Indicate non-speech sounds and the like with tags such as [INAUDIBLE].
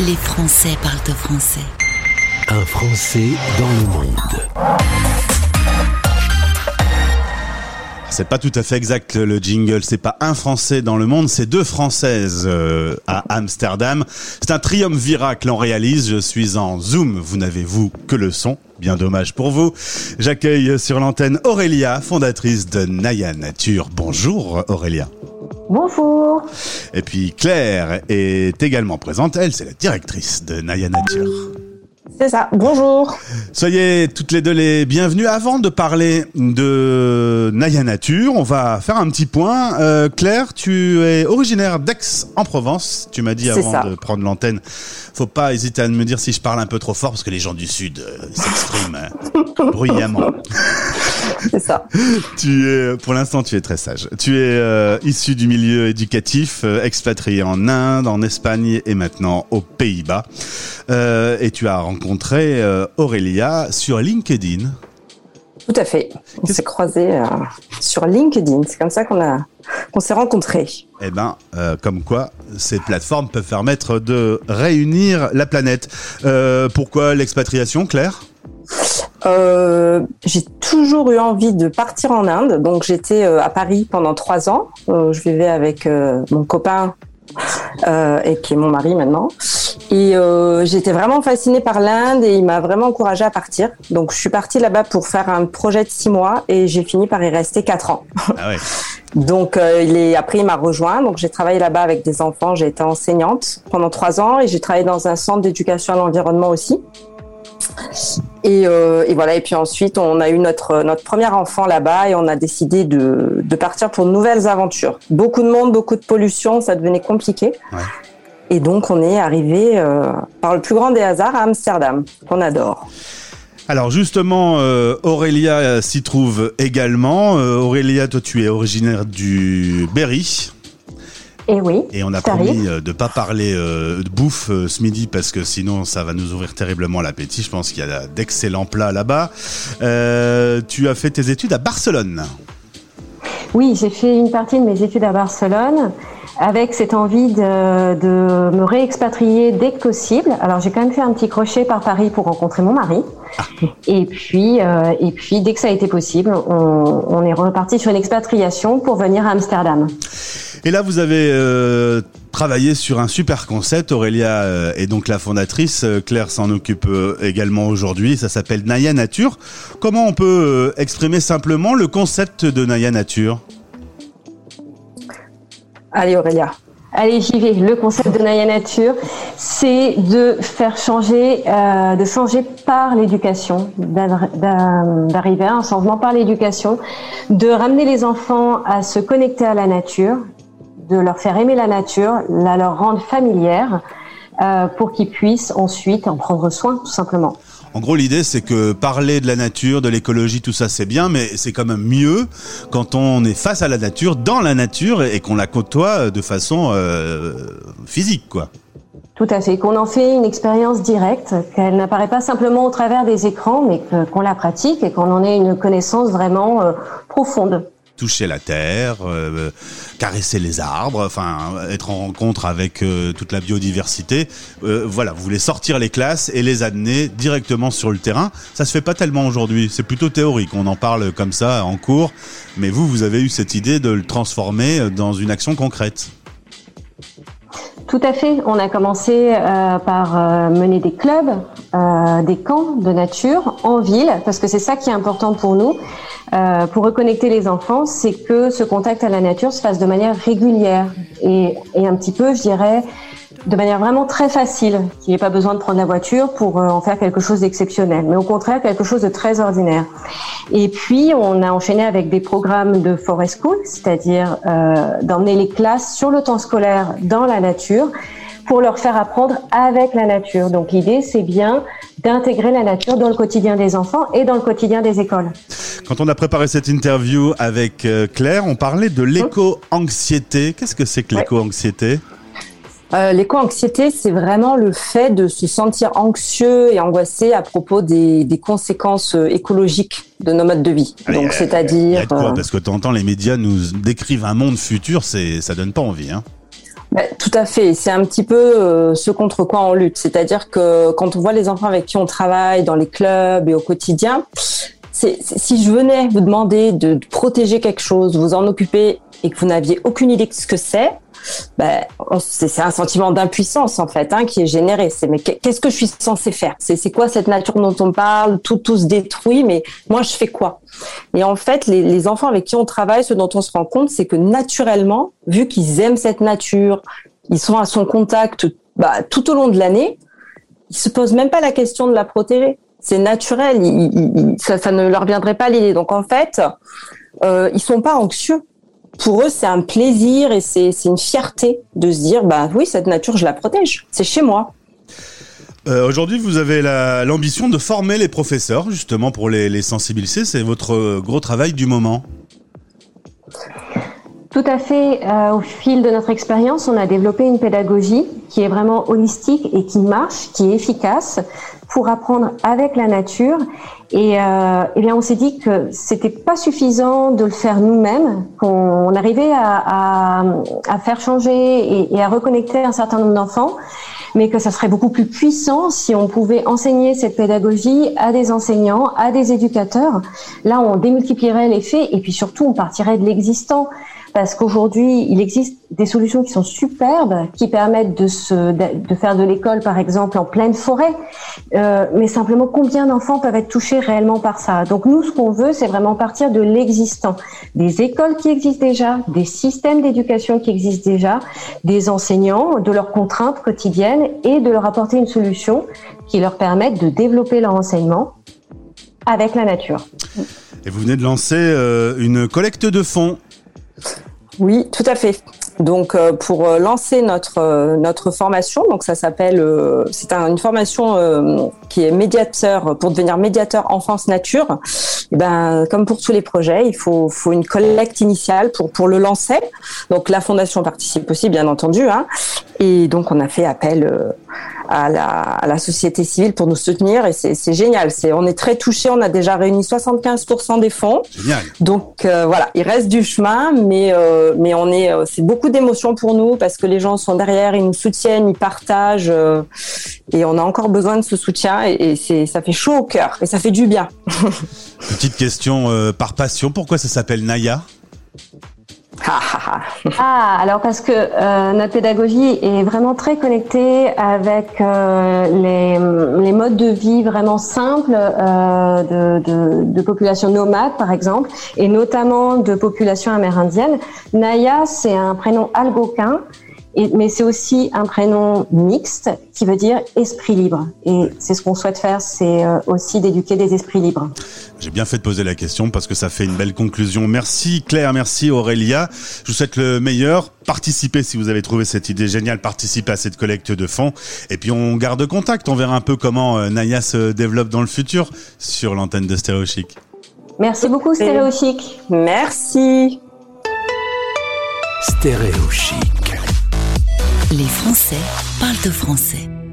Les Français parlent français. Un Français dans le monde. C'est pas tout à fait exact le jingle, c'est pas un Français dans le monde, c'est deux Françaises euh, à Amsterdam. C'est un triumvirat l'on réalise, je suis en Zoom, vous n'avez vous que le son, bien dommage pour vous. J'accueille sur l'antenne Aurélia, fondatrice de Naya Nature. Bonjour Aurélia. Bonjour. Et puis Claire est également présente, elle c'est la directrice de Naya Nature. C'est ça, bonjour. Soyez toutes les deux les bienvenues. Avant de parler de Naya Nature, on va faire un petit point. Euh, Claire, tu es originaire d'Aix en Provence. Tu m'as dit avant ça. de prendre l'antenne. Faut pas hésiter à me dire si je parle un peu trop fort parce que les gens du Sud euh, s'expriment euh, [LAUGHS] bruyamment. [LAUGHS] C'est ça. Tu es, pour l'instant, tu es très sage. Tu es euh, issu du milieu éducatif, euh, expatrié en Inde, en Espagne et maintenant aux Pays-Bas. Euh, et tu as rencontré Aurélia sur LinkedIn. Tout à fait. On s'est croisés sur LinkedIn. C'est comme ça qu'on a qu'on s'est rencontrés. Eh ben, euh, comme quoi, ces plateformes peuvent permettre de réunir la planète. Euh, pourquoi l'expatriation, Claire? Euh, j'ai toujours eu envie de partir en Inde. Donc j'étais euh, à Paris pendant trois ans. Euh, je vivais avec euh, mon copain euh, et qui est mon mari maintenant. Et euh, j'étais vraiment fascinée par l'Inde et il m'a vraiment encouragée à partir. Donc je suis partie là-bas pour faire un projet de six mois et j'ai fini par y rester quatre ans. Ah ouais. [LAUGHS] Donc euh, il est après il m'a rejoint. Donc j'ai travaillé là-bas avec des enfants. J'ai été enseignante pendant trois ans et j'ai travaillé dans un centre d'éducation à l'environnement aussi. Et, euh, et voilà. Et puis ensuite on a eu notre notre premier enfant là-bas et on a décidé de de partir pour de nouvelles aventures. Beaucoup de monde, beaucoup de pollution, ça devenait compliqué. Ouais. Et donc on est arrivé euh, par le plus grand des hasards à Amsterdam qu'on adore. Alors justement, euh, Aurélia s'y trouve également. Aurélia, toi, tu es originaire du Berry. Et oui. Et on a ça arrive. promis euh, de pas parler euh, de bouffe euh, ce midi parce que sinon ça va nous ouvrir terriblement l'appétit. Je pense qu'il y a d'excellents plats là-bas. Euh, tu as fait tes études à Barcelone. Oui, j'ai fait une partie de mes études à Barcelone avec cette envie de, de me réexpatrier dès que possible. Alors j'ai quand même fait un petit crochet par Paris pour rencontrer mon mari. Et puis, euh, et puis dès que ça a été possible, on, on est reparti sur une expatriation pour venir à Amsterdam. Et là, vous avez euh, travaillé sur un super concept. Aurélia euh, est donc la fondatrice. Claire s'en occupe également aujourd'hui. Ça s'appelle Naya Nature. Comment on peut exprimer simplement le concept de Naya Nature? Allez Aurélia. Allez, j'y vais. Le concept de Naya Nature, c'est de faire changer, euh, de changer par l'éducation, d'arriver à un changement par l'éducation, de ramener les enfants à se connecter à la nature, de leur faire aimer la nature, la leur rendre familière, euh, pour qu'ils puissent ensuite en prendre soin, tout simplement. En gros, l'idée, c'est que parler de la nature, de l'écologie, tout ça, c'est bien, mais c'est quand même mieux quand on est face à la nature, dans la nature, et qu'on la côtoie de façon euh, physique, quoi. Tout à fait. Qu'on en fait une expérience directe, qu'elle n'apparaît pas simplement au travers des écrans, mais qu'on la pratique et qu'on en ait une connaissance vraiment euh, profonde. Toucher la terre, euh, caresser les arbres, enfin être en rencontre avec euh, toute la biodiversité. Euh, voilà, vous voulez sortir les classes et les amener directement sur le terrain. Ça se fait pas tellement aujourd'hui, c'est plutôt théorique. On en parle comme ça en cours, mais vous, vous avez eu cette idée de le transformer dans une action concrète. Tout à fait. On a commencé euh, par euh, mener des clubs, euh, des camps de nature en ville, parce que c'est ça qui est important pour nous, euh, pour reconnecter les enfants, c'est que ce contact à la nature se fasse de manière régulière et, et un petit peu, je dirais, de manière vraiment très facile, qu'il n'y ait pas besoin de prendre la voiture pour euh, en faire quelque chose d'exceptionnel, mais au contraire quelque chose de très ordinaire. Et puis, on a enchaîné avec des programmes de forest school, c'est-à-dire euh, d'emmener les classes sur le temps scolaire dans la nature pour leur faire apprendre avec la nature. Donc l'idée, c'est bien d'intégrer la nature dans le quotidien des enfants et dans le quotidien des écoles. Quand on a préparé cette interview avec euh, Claire, on parlait de l'éco-anxiété. Qu'est-ce que c'est que l'éco-anxiété? Euh, L'éco-anxiété, c'est vraiment le fait de se sentir anxieux et angoissé à propos des, des conséquences euh, écologiques de nos modes de vie. Allez, Donc, c'est-à-dire, Parce que temps, les médias nous décrivent un monde futur, c'est ça donne pas envie. Hein. Bah, tout à fait. C'est un petit peu euh, ce contre quoi on lutte. C'est-à-dire que quand on voit les enfants avec qui on travaille dans les clubs et au quotidien, si je venais vous demander de, protéger quelque chose, vous en occuper et que vous n'aviez aucune idée de ce que c'est, ben, c'est un sentiment d'impuissance en fait hein, qui est généré. C'est mais qu'est-ce que je suis censé faire? C'est quoi cette nature dont on parle? Tout tout se détruit, mais moi je fais quoi? Et en fait, les, enfants avec qui on travaille, ce dont on se rend compte, c'est que naturellement, vu qu'ils aiment cette nature, ils sont à son contact bah, tout au long de l'année, ils se posent même pas la question de la protéger c'est naturel, ça, ne leur viendrait pas l'idée. Donc en fait, euh, ils sont pas anxieux. Pour eux, c'est un plaisir et c'est une fierté de se dire, bah oui, cette nature, je la protège. C'est chez moi. Euh, Aujourd'hui, vous avez l'ambition de former les professeurs, justement, pour les, les sensibiliser. C'est votre gros travail du moment. Tout à fait. Euh, au fil de notre expérience, on a développé une pédagogie qui est vraiment holistique et qui marche, qui est efficace pour apprendre avec la nature. Et, euh, eh bien, on s'est dit que c'était pas suffisant de le faire nous-mêmes, qu'on arrivait à, à, à, faire changer et, et à reconnecter un certain nombre d'enfants mais que ça serait beaucoup plus puissant si on pouvait enseigner cette pédagogie à des enseignants, à des éducateurs. Là, on démultiplierait les faits et puis surtout, on partirait de l'existant parce qu'aujourd'hui, il existe des solutions qui sont superbes, qui permettent de, se, de faire de l'école, par exemple, en pleine forêt. Euh, mais simplement, combien d'enfants peuvent être touchés réellement par ça? Donc nous, ce qu'on veut, c'est vraiment partir de l'existant, des écoles qui existent déjà, des systèmes d'éducation qui existent déjà, des enseignants, de leurs contraintes quotidiennes et de leur apporter une solution qui leur permette de développer leur enseignement avec la nature. Et vous venez de lancer euh, une collecte de fonds oui, tout à fait. Donc euh, pour euh, lancer notre euh, notre formation, donc ça s'appelle c'est une formation qui est médiateur pour devenir médiateur enfance nature. Et eh ben comme pour tous les projets, il faut faut une collecte initiale pour pour le lancer. Donc la fondation participe aussi bien entendu hein. Et donc on a fait appel à la, à la société civile pour nous soutenir et c'est génial. C'est on est très touchés. On a déjà réuni 75% des fonds. Génial. Donc voilà, il reste du chemin, mais mais on est c'est beaucoup d'émotions pour nous parce que les gens sont derrière, ils nous soutiennent, ils partagent euh, et on a encore besoin de ce soutien et, ça fait chaud au cœur et ça fait du bien. [LAUGHS] Petite question euh, par passion, pourquoi ça s'appelle Naya? [LAUGHS] ah, alors parce que euh, notre pédagogie est vraiment très connectée avec les, les, modes de vie vraiment simples de, de, de populations nomades, par exemple, et notamment de populations amérindiennes. Naya, c'est un prénom algonquin mais c'est aussi un prénom mixte qui veut dire esprit libre. Et c'est ce qu'on souhaite faire, c'est euh, aussi d'éduquer des esprits libres. J'ai bien fait de poser la question parce que ça fait une belle conclusion. Merci Claire, merci Aurélia. Je vous souhaite le meilleur. Participez si vous avez trouvé cette idée géniale, participez à cette collecte de fonds. Et puis on garde contact, on verra un peu comment euh, Naya se développe dans le futur sur l'antenne de Stéréo Chic. Merci beaucoup Stéréo Chic. Merci. Stéréo Chic. Les Français parlent de français.